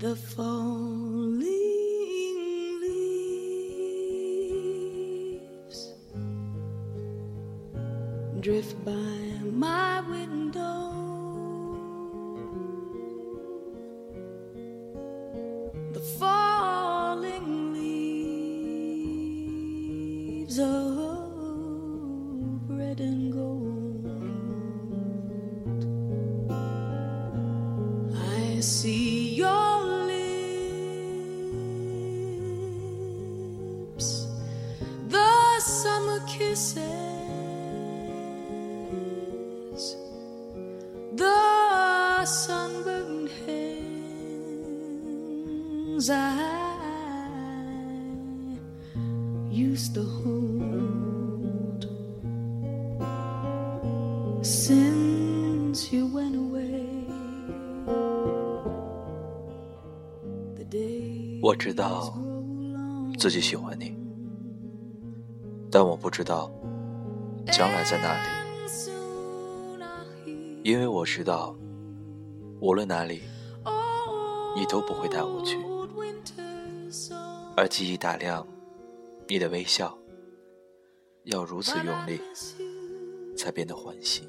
the fall. The sunburned hands I used to hold since you went away. The days 我知道自己喜欢你，但我不知道将来在哪里，因为我知道无论哪里你都不会带我去而记忆打量你的微笑要如此用力才变得欢喜。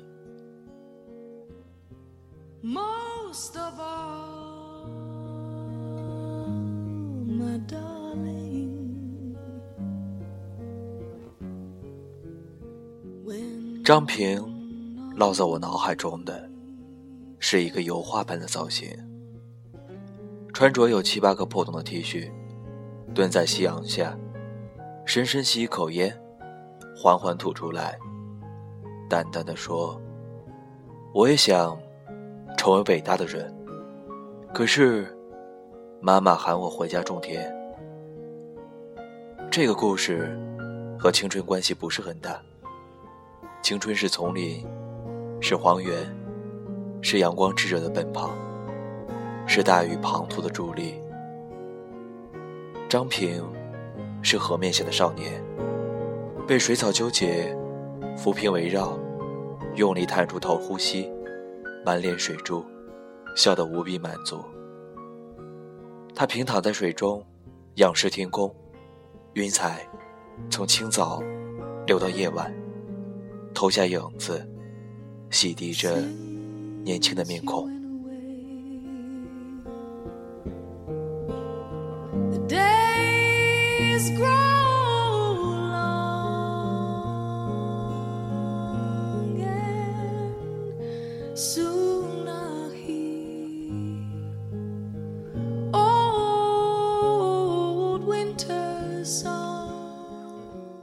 张平烙在我脑海中的，是一个油画般的造型，穿着有七八个破洞的 T 恤，蹲在夕阳下，深深吸一口烟，缓缓吐出来，淡淡的说：“我也想成为伟大的人，可是妈妈喊我回家种田。”这个故事和青春关系不是很大。青春是丛林，是荒原，是阳光炙热的奔跑，是大雨滂沱的助力。张平是河面下的少年，被水草纠结，浮萍围绕，用力探出头呼吸，满脸水珠，笑得无比满足。他平躺在水中，仰视天空，云彩从清早流到夜晚。投下影子，洗涤着年轻的面孔。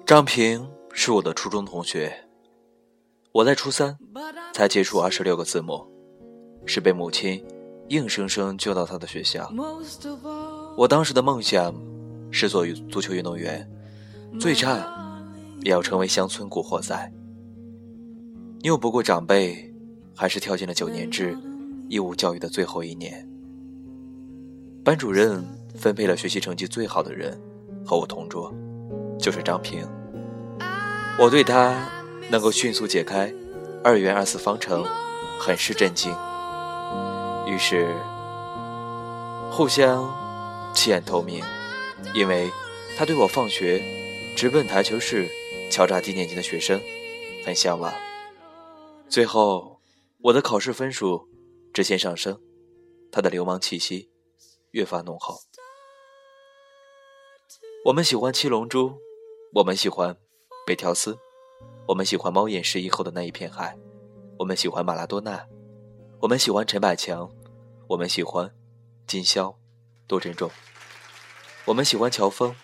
张平是我的初中同学，我在初三才接触二十六个字母，是被母亲硬生生救到他的学校。我当时的梦想是做足球运动员，最差也要成为乡村古惑仔。拗不过长辈，还是跳进了九年制义务教育的最后一年。班主任分配了学习成绩最好的人和我同桌，就是张平。我对他能够迅速解开二元二次方程很是震惊，于是互相弃暗投明，因为他对我放学直奔台球室敲诈低年级的学生很向往。最后，我的考试分数直线上升，他的流氓气息越发浓厚。我们喜欢七龙珠，我们喜欢北条司，我们喜欢猫眼失忆后的那一片海，我们喜欢马拉多纳，我们喜欢陈百强，我们喜欢金宵、多珍重，我们喜欢乔峰，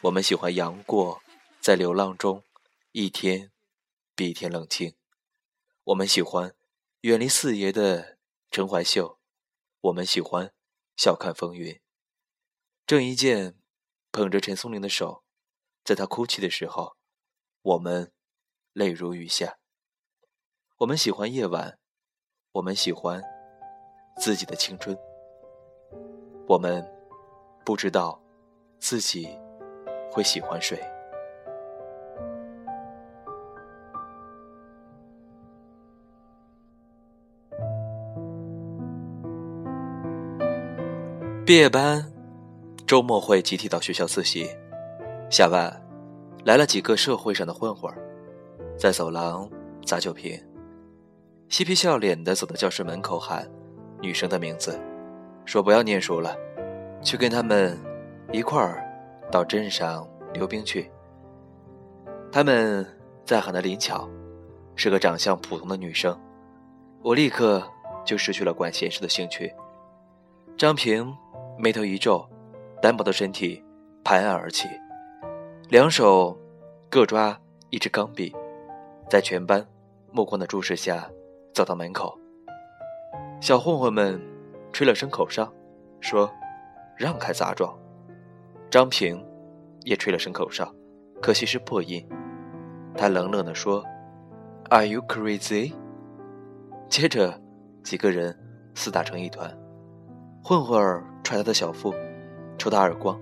我们喜欢杨过在流浪中一天比一天冷清，我们喜欢远离四爷的陈怀秀，我们喜欢笑看风云。郑伊健捧着陈松伶的手，在他哭泣的时候，我们泪如雨下。我们喜欢夜晚，我们喜欢自己的青春。我们不知道自己会喜欢谁。毕业班周末会集体到学校自习，下班来了几个社会上的混混在走廊砸酒瓶，嬉皮笑脸的走到教室门口喊女生的名字，说不要念书了，去跟他们一块儿到镇上溜冰去。他们在喊的林巧，是个长相普通的女生，我立刻就失去了管闲事的兴趣。张平。眉头一皱，单薄的身体拍案而起，两手各抓一支钢笔，在全班目光的注视下走到门口。小混混们吹了声口哨，说：“让开杂种。”张平也吹了声口哨，可惜是破音。他冷冷地说：“Are you crazy？” 接着，几个人厮打成一团，混混儿。踹他的小腹，抽他耳光，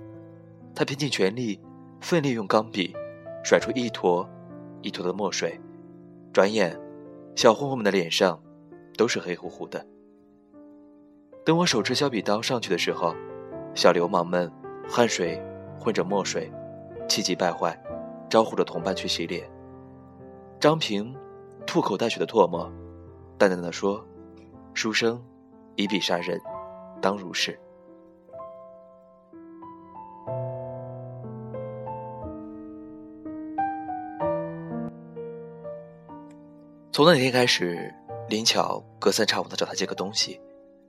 他拼尽全力，奋力用钢笔甩出一坨一坨的墨水。转眼，小混混们的脸上都是黑乎乎的。等我手持削笔刀上去的时候，小流氓们汗水混着墨水，气急败坏，招呼着同伴去洗脸。张平吐口带血的唾沫，淡淡的说：“书生以笔杀人，当如是。”从那天开始，林巧隔三差五的找他借个东西，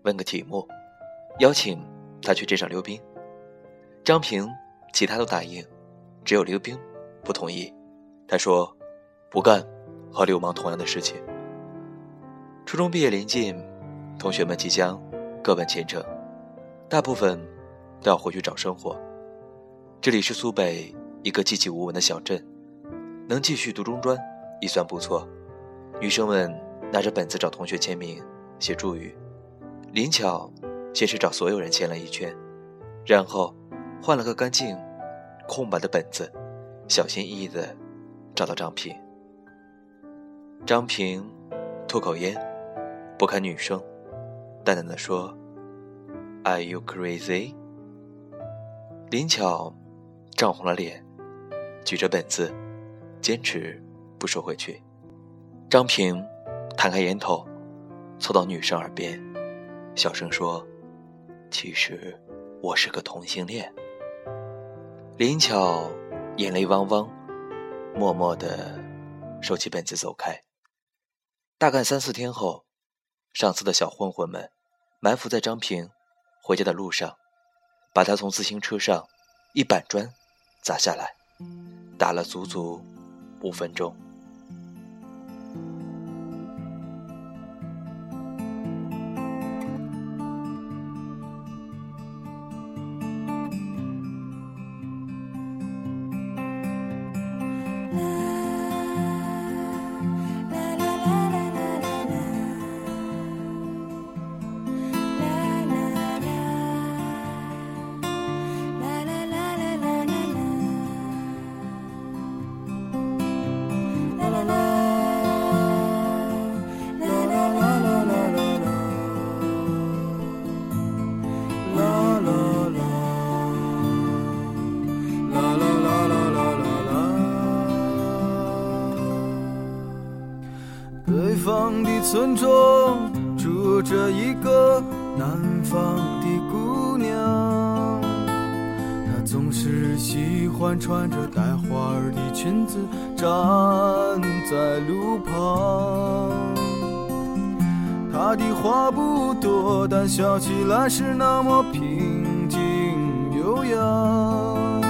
问个题目，邀请他去镇上溜冰。张平其他都答应，只有溜冰不同意。他说不干和流氓同样的事情。初中毕业临近，同学们即将各奔前程，大部分都要回去找生活。这里是苏北一个寂寂无闻的小镇，能继续读中专已算不错。女生们拿着本子找同学签名、写祝语。林巧先是找所有人签了一圈，然后换了个干净、空白的本子，小心翼翼地找到张平。张平吐口烟，不看女生，淡淡的说：“Are you crazy？” 林巧涨红了脸，举着本子，坚持不收回去。张平弹开烟头，凑到女生耳边，小声说：“其实我是个同性恋。”林巧眼泪汪汪，默默的收起本子走开。大概三四天后，上次的小混混们埋伏在张平回家的路上，把他从自行车上一板砖砸下来，打了足足五分钟。旁。她的话不多，但笑起来是那么平静悠扬。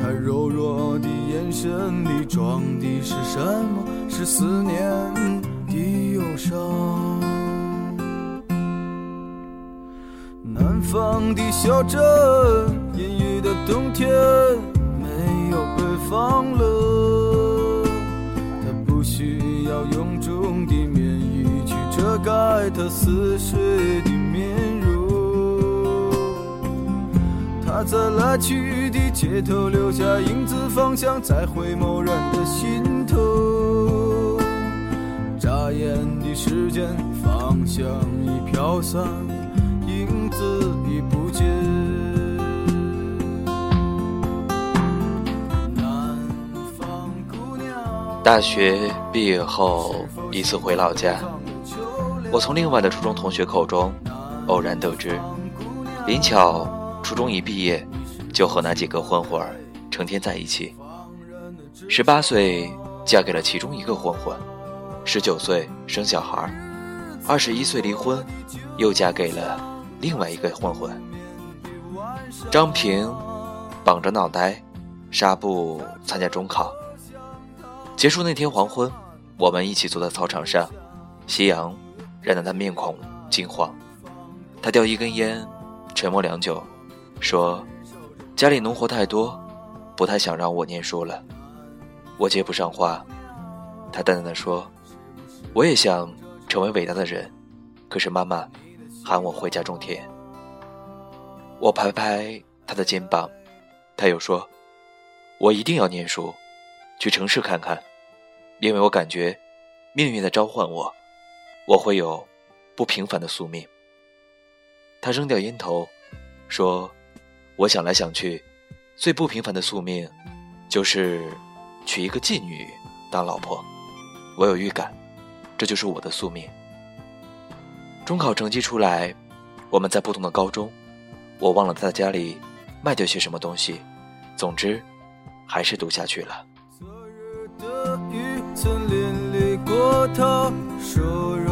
她柔弱的眼神里装的是什么？是思念的。忧伤。南方的小镇，阴雨的冬天，没有北方冷。盖他似水的面容。他在来去的街头留下影子，方向在回眸人的心头。眨眼的时间，方向已飘散，影子已不见。南方姑娘，大学毕业后一次回老家，我从另外的初中同学口中偶然得知，林巧初中一毕业就和那几个混混儿成天在一起，十八岁嫁给了其中一个混混，十九岁生小孩，二十一岁离婚，又嫁给了另外一个混混。张平绑着脑袋，纱布参加中考。结束那天黄昏，我们一起坐在操场上，夕阳染得他面孔金黄。他叼一根烟，沉默良久，说：“家里农活太多，不太想让我念书了。”我接不上话，他淡淡的说：“我也想成为伟大的人，可是妈妈喊我回家种田。”我拍拍他的肩膀，他又说：“我一定要念书，去城市看看，因为我感觉命运在召唤我，我会有不平凡的宿命。”他扔掉烟头，说：“我想来想去，最不平凡的宿命，就是娶一个妓女当老婆。我有预感，这就是我的宿命。”中考成绩出来，我们在不同的高中。我忘了在家里卖掉些什么东西，总之，还是读下去了。昨日的雨曾淋漓过他瘦弱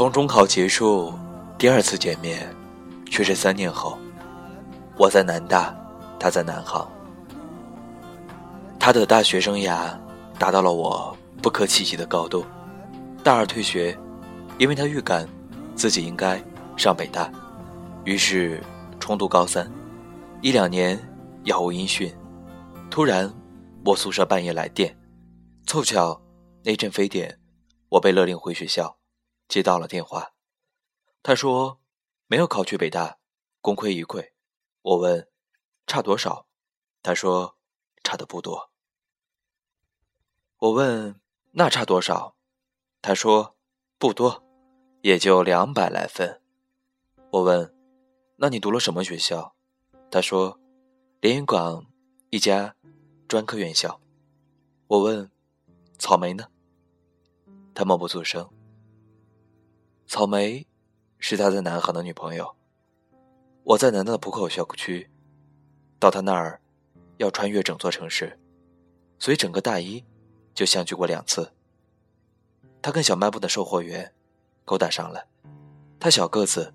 从中考结束，第二次见面，却是三年后。我在南大，他在南航。他的大学生涯达到了我不可企及的高度。大二退学，因为他预感自己应该上北大，于是重读高三。一两年杳无音讯，突然我宿舍半夜来电，凑巧那阵非典，我被勒令回学校。接到了电话，他说没有考去北大，功亏一篑。我问差多少，他说差的不多。我问那差多少，他说不多，也就两百来分。我问那你读了什么学校？他说连云港一家专科院校。我问草莓呢？他默不作声。草莓是他在南航的女朋友。我在南大的浦口校区，到他那儿要穿越整座城市，所以整个大一就相聚过两次。他跟小卖部的售货员勾搭上了，他小个子，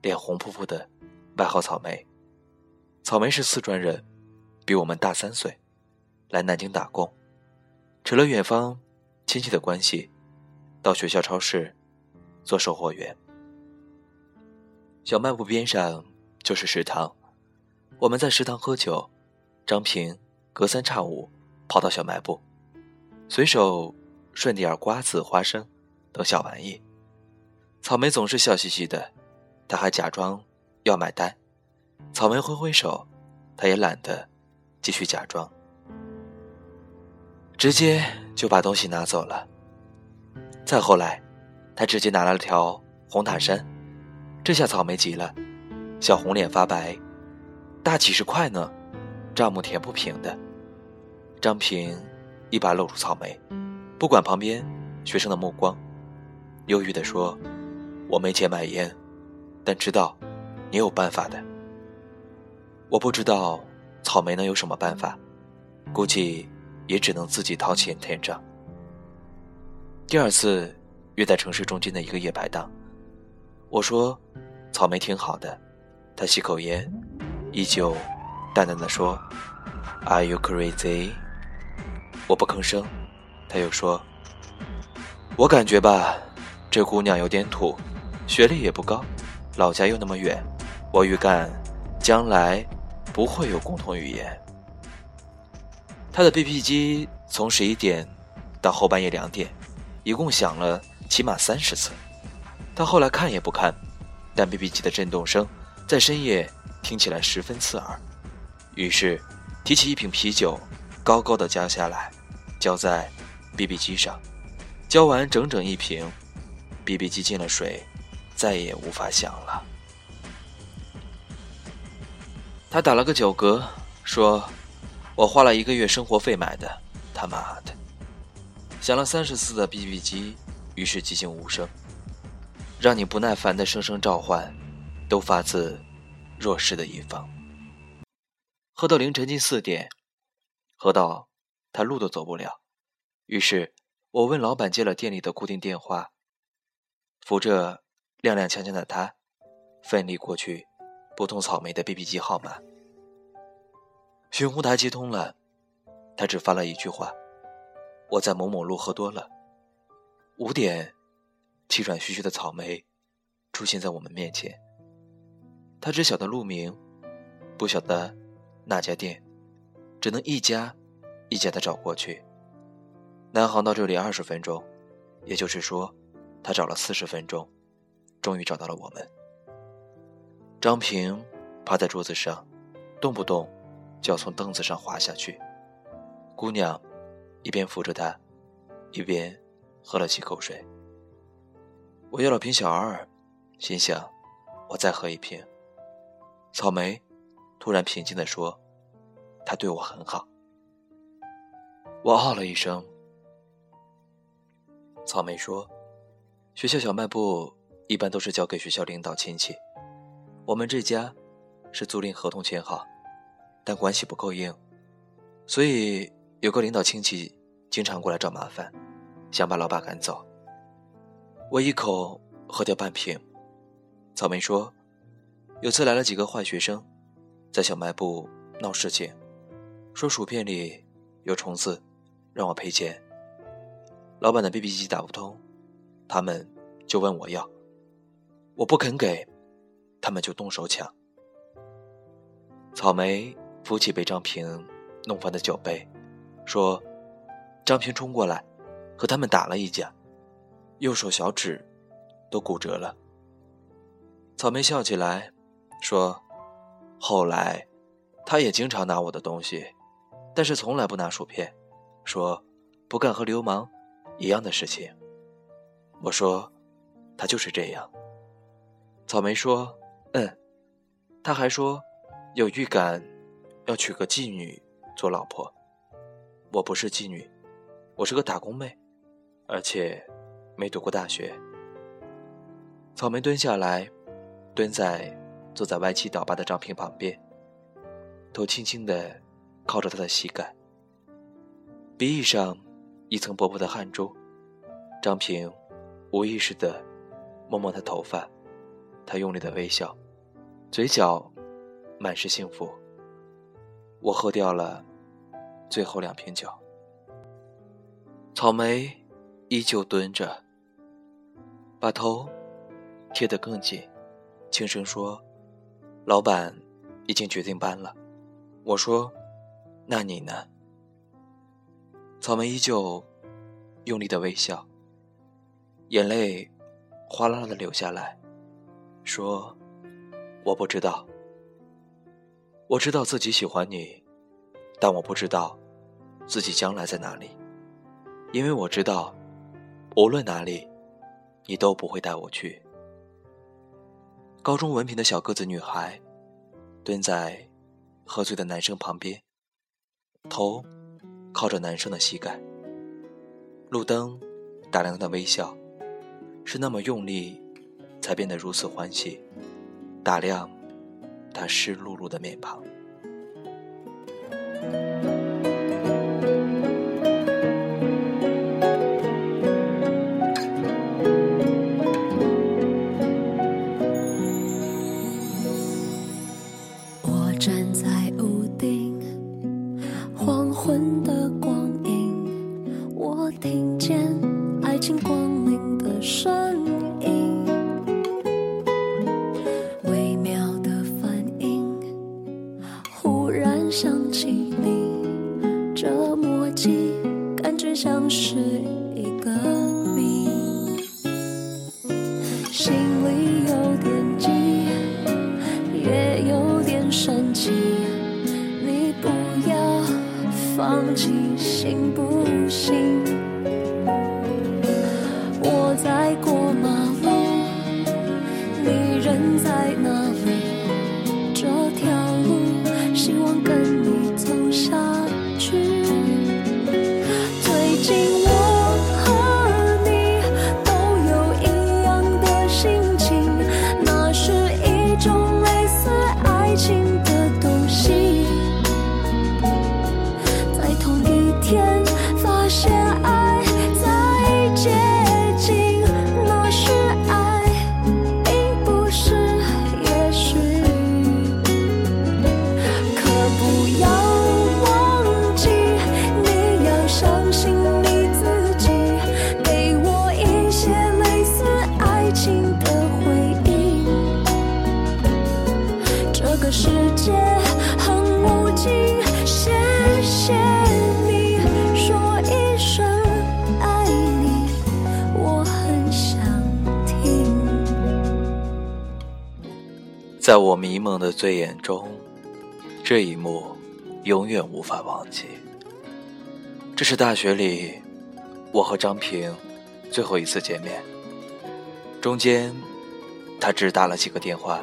脸红扑扑的，外号草莓。草莓是四川人，比我们大三岁，来南京打工，扯了远方亲戚的关系，到学校超市做售货员。小卖部边上。就是食堂，我们在食堂喝酒，张平隔三差五跑到小卖部，随手顺点瓜子、花生等小玩意。草莓总是笑嘻嘻的，他还假装要买单。草莓挥挥手，他也懒得继续假装，直接就把东西拿走了。再后来，他直接拿了条红塔山，这下草莓急了，小红脸发白，大几十块呢，账目填不平的。张平一把搂住草莓，不管旁边学生的目光，忧郁地说。我没钱买烟，但知道你有办法的。我不知道草莓能有什么办法，估计也只能自己掏钱填账。第二次约在城市中间的一个夜排档，我说草莓挺好的，他吸口烟，依旧淡淡的说：“Are you crazy？” 我不吭声，他又说：“我感觉吧，这姑娘有点土。”学历也不高，老家又那么远，我预感将来不会有共同语言。他的 BP 机从十一点到后半夜两点，一共响了起码三十次。他后来看也不看，但 BB 机的震动声在深夜听起来十分刺耳。于是提起一瓶啤酒，高高的浇下来，浇在 BB 机上，浇完整整一瓶，BB 机进了水。再也无法想了。他打了个酒嗝，说：“我花了一个月生活费买的，他妈的！”响了三十次的 BB 机，于是寂静无声。让你不耐烦的声声召唤，都发自弱势的一方。喝到凌晨近四点，喝到他路都走不了，于是我问老板借了店里的固定电话，扶着。踉踉跄跄的他，奋力过去拨通草莓的 BB 机号码。寻呼台接通了，他只发了一句话：“我在某某路喝多了。”五点，气喘吁吁的草莓出现在我们面前。他只晓得路名，不晓得那家店，只能一家一家的找过去。南航到这里二十分钟，也就是说，他找了四十分钟。终于找到了我们。张平趴在桌子上，动不动就要从凳子上滑下去。姑娘一边扶着他，一边喝了几口水。我要了瓶小二，心想我再喝一瓶。草莓突然平静地说：“他对我很好。”我哦了一声。草莓说：“学校小卖部。”一般都是交给学校领导亲戚，我们这家是租赁合同签好，但关系不够硬，所以有个领导亲戚经常过来找麻烦，想把老爸赶走。我一口喝掉半瓶。草莓说，有次来了几个坏学生，在小卖部闹事情，说薯片里有虫子，让我赔钱。老板的 BB 机打不通，他们就问我要。我不肯给，他们就动手抢。草莓扶起被张平弄翻的酒杯，说：“张平冲过来，和他们打了一架，右手小指都骨折了。”草莓笑起来，说：“后来，他也经常拿我的东西，但是从来不拿薯片，说不干和流氓一样的事情。”我说：“他就是这样。”草莓说：“嗯。”他还说：“有预感，要娶个妓女做老婆。”我不是妓女，我是个打工妹，而且没读过大学。草莓蹲下来，蹲在坐在歪七倒八的张平旁边，头轻轻的靠着他的膝盖，鼻翼上一层薄薄的汗珠。张平无意识的摸摸他头发。他用力的微笑，嘴角满是幸福。我喝掉了最后两瓶酒。草莓依旧蹲着，把头贴得更紧，轻声说：“老板已经决定搬了。”我说：“那你呢？”草莓依旧用力的微笑，眼泪哗啦啦的流下来，说：“我不知道，我知道自己喜欢你，但我不知道自己将来在哪里，因为我知道，无论哪里，你都不会带我去。”高中文凭的小个子女孩，蹲在喝醉的男生旁边，头靠着男生的膝盖。路灯打量他的微笑，是那么用力，才变得如此欢喜。打量他湿漉漉的面庞。默契感觉像是一个谜，心在我迷蒙的醉眼中，这一幕永远无法忘记。这是大学里我和张平最后一次见面，中间他只打了几个电话，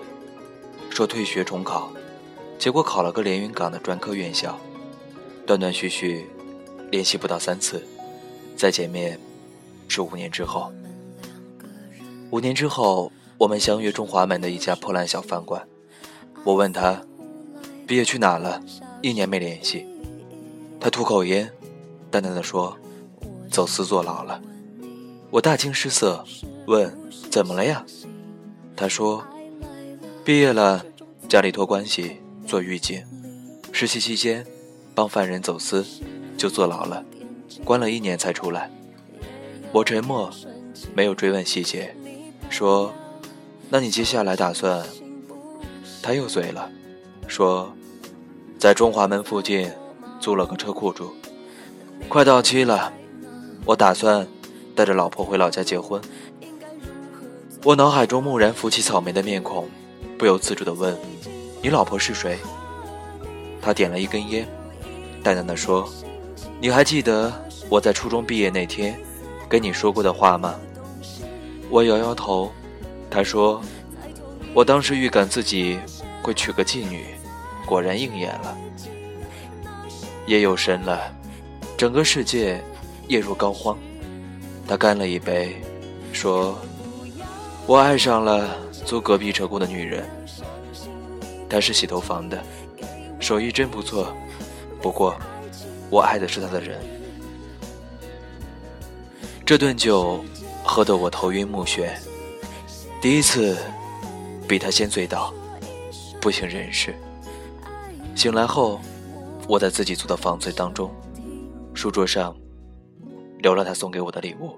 说退学重考，结果考了个连云港的专科院校，断断续续联系不到三次，再见面是五年之后。五年之后，我们相约中华门的一家破烂小饭馆。我问他，毕业去哪了？一年没联系。他吐口烟，淡淡的说：“走私坐牢了。”我大惊失色，问：“怎么了呀？”他说：“毕业了，家里托关系做狱警，实习期间帮犯人走私，就坐牢了，关了一年才出来。”我沉默，没有追问细节。说：“那你接下来打算？”他又醉了，说：“在中华门附近租了个车库住，快到期了，我打算带着老婆回老家结婚。”我脑海中蓦然浮起草莓的面孔，不由自主地问：“你老婆是谁？”他点了一根烟，淡淡的说：“你还记得我在初中毕业那天跟你说过的话吗？”我摇摇头，他说：“我当时预感自己会娶个妓女，果然应验了。”夜又深了，整个世界夜入膏肓。他干了一杯，说：“我爱上了租隔壁车库的女人，她是洗头房的，手艺真不错。不过，我爱的是她的人。”这顿酒。喝得我头晕目眩，第一次比他先醉倒，不省人事。醒来后，我在自己租的房子当中，书桌上留了他送给我的礼物，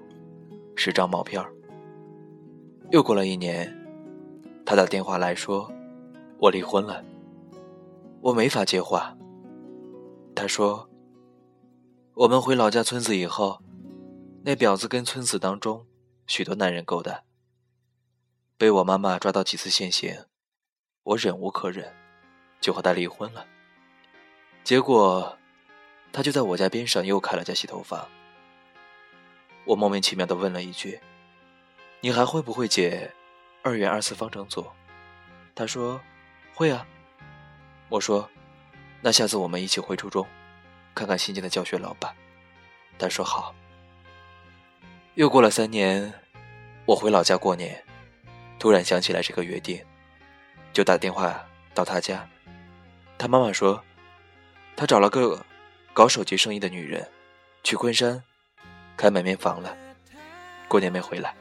十张毛片又过了一年，他打电话来说，我离婚了。我没法接话。他说，我们回老家村子以后，那婊子跟村子当中许多男人勾搭，被我妈妈抓到几次现行，我忍无可忍，就和她离婚了。结果，她就在我家边上又开了家洗头房。我莫名其妙的问了一句：“你还会不会解二元二次方程组？”她说：“会啊。”我说：“那下次我们一起回初中。”看看新建的教学楼吧，他说好。又过了三年，我回老家过年，突然想起来这个约定，就打电话到他家。他妈妈说，他找了个搞手机生意的女人，去昆山开门面房了，过年没回来。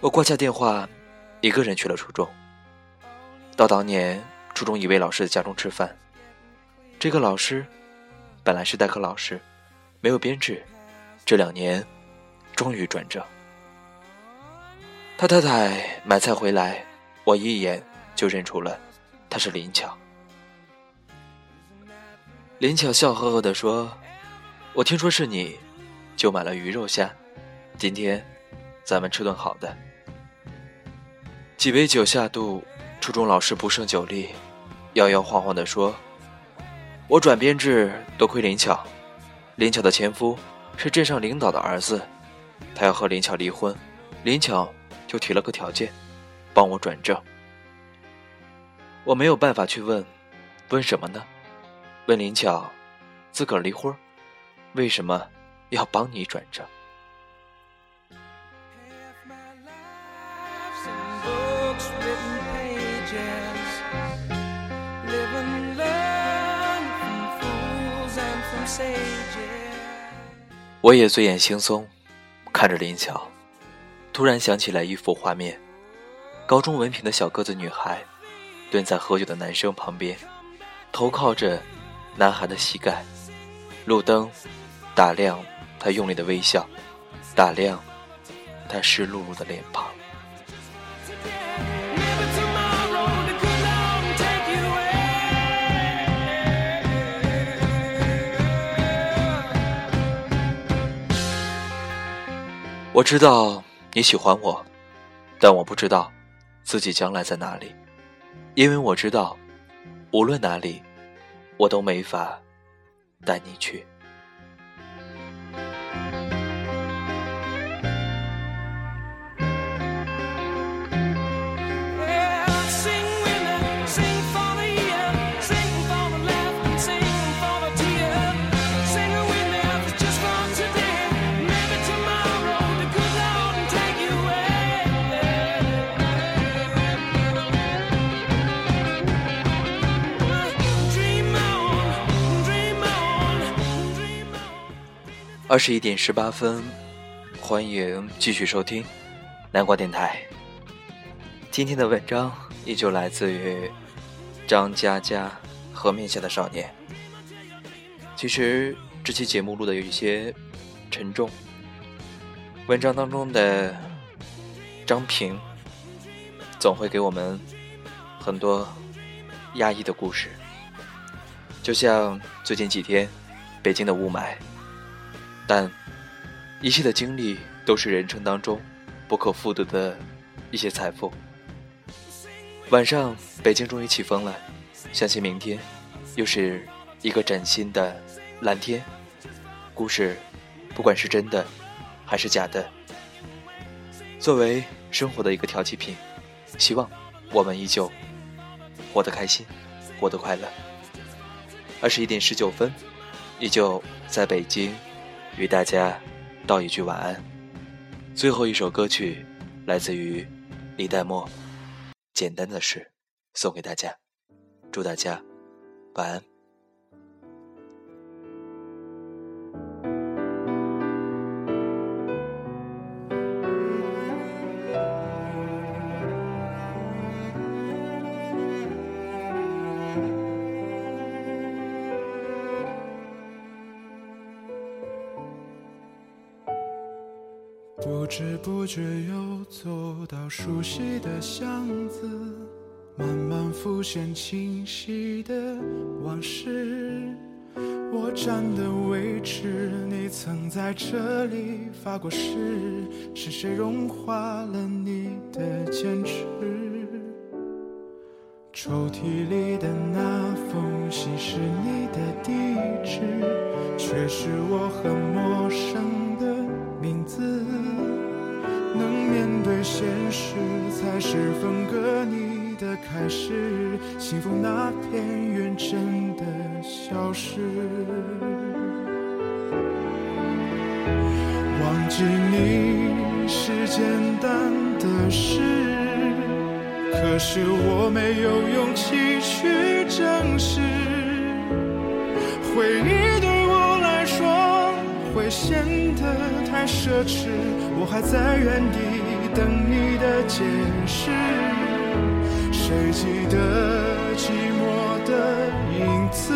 我挂下电话，一个人去了初中。到当年初中一位老师的家中吃饭，这个老师。本来是代课老师，没有编制，这两年终于转正。他太太买菜回来，我一眼就认出了他是林巧。林巧笑呵呵地说：“我听说是你，就买了鱼肉虾，今天咱们吃顿好的。”几杯酒下肚，初中老师不胜酒力，摇摇晃晃地说。我转编制多亏林巧，林巧的前夫是镇上领导的儿子，他要和林巧离婚，林巧就提了个条件，帮我转正。我没有办法去问，问什么呢？问林巧，自个儿离婚，为什么要帮你转正？我也醉眼惺忪，看着林巧，突然想起来一幅画面：高中文凭的小个子女孩，蹲在喝酒的男生旁边，头靠着男孩的膝盖，路灯打亮他用力的微笑，打亮他湿漉漉的脸庞。我知道你喜欢我，但我不知道自己将来在哪里，因为我知道，无论哪里，我都没法带你去。二十一点十八分，欢迎继续收听南瓜电台。今天的文章依旧来自于张嘉佳《河面下的少年》。其实这期节目录的有一些沉重，文章当中的张平总会给我们很多压抑的故事，就像最近几天北京的雾霾。但一切的经历都是人生当中不可复得的一些财富。晚上，北京终于起风了，相信明天又是一个崭新的蓝天。故事，不管是真的还是假的，作为生活的一个调剂品，希望我们依旧活得开心，活得快乐。二十一点十九分，依旧在北京。与大家道一句晚安。最后一首歌曲来自于李代沫，《简单的事》，送给大家，祝大家晚安。不知不觉又走到熟悉的巷子，慢慢浮现清晰的往事。我站的位置，你曾在这里发过誓，是谁融化了你的坚持？抽屉里的那封信是你的地址，却是我很陌生的名字。面对现实，才是分割你的开始。幸福那片云真的消失。忘记你是简单的事，可是我没有勇气去正视。回忆显得太奢侈，我还在原地等你的解释。谁记得寂寞的影子？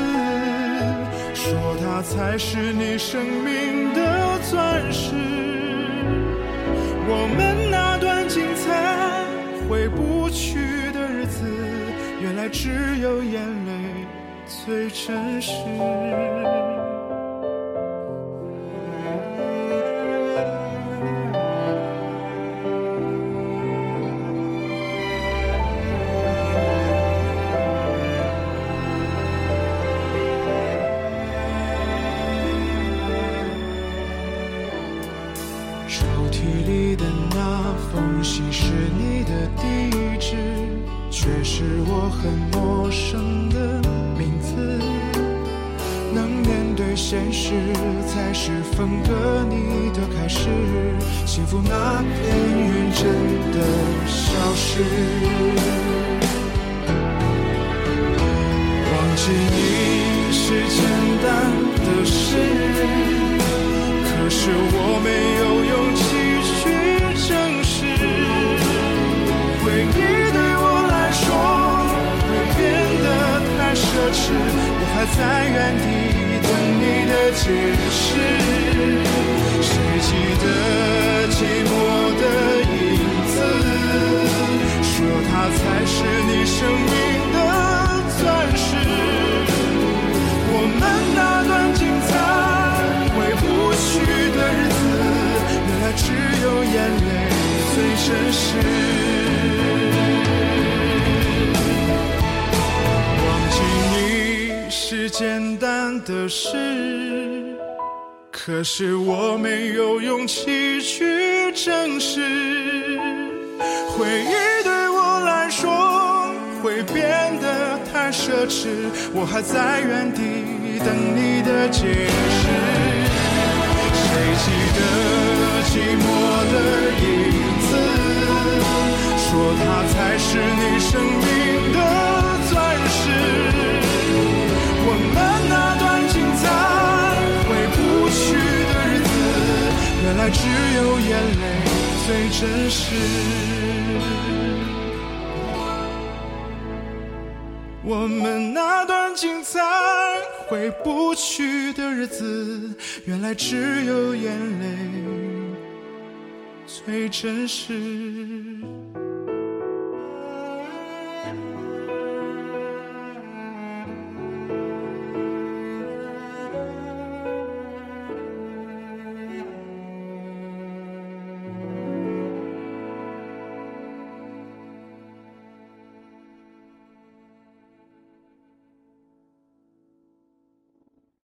说它才是你生命的钻石。我们那段精彩回不去的日子，原来只有眼泪最真实。忘记你是简单的事。可是我没有勇气去正视，回忆对我来说会变得太奢侈，我还在原地等你的解释。谁记得寂寞的？才是你生命的钻石。我们那段精彩回不去的日子，原来只有眼泪最真实。忘记你是简单的事，可是我没有勇气去证实。回忆奢侈，我还在原地等你的解释。谁记得寂寞的影子？说它才是你生命的钻石。我们那段精彩回不去的日子，原来只有眼泪最真实。我们那段精彩回不去的日子，原来只有眼泪最真实。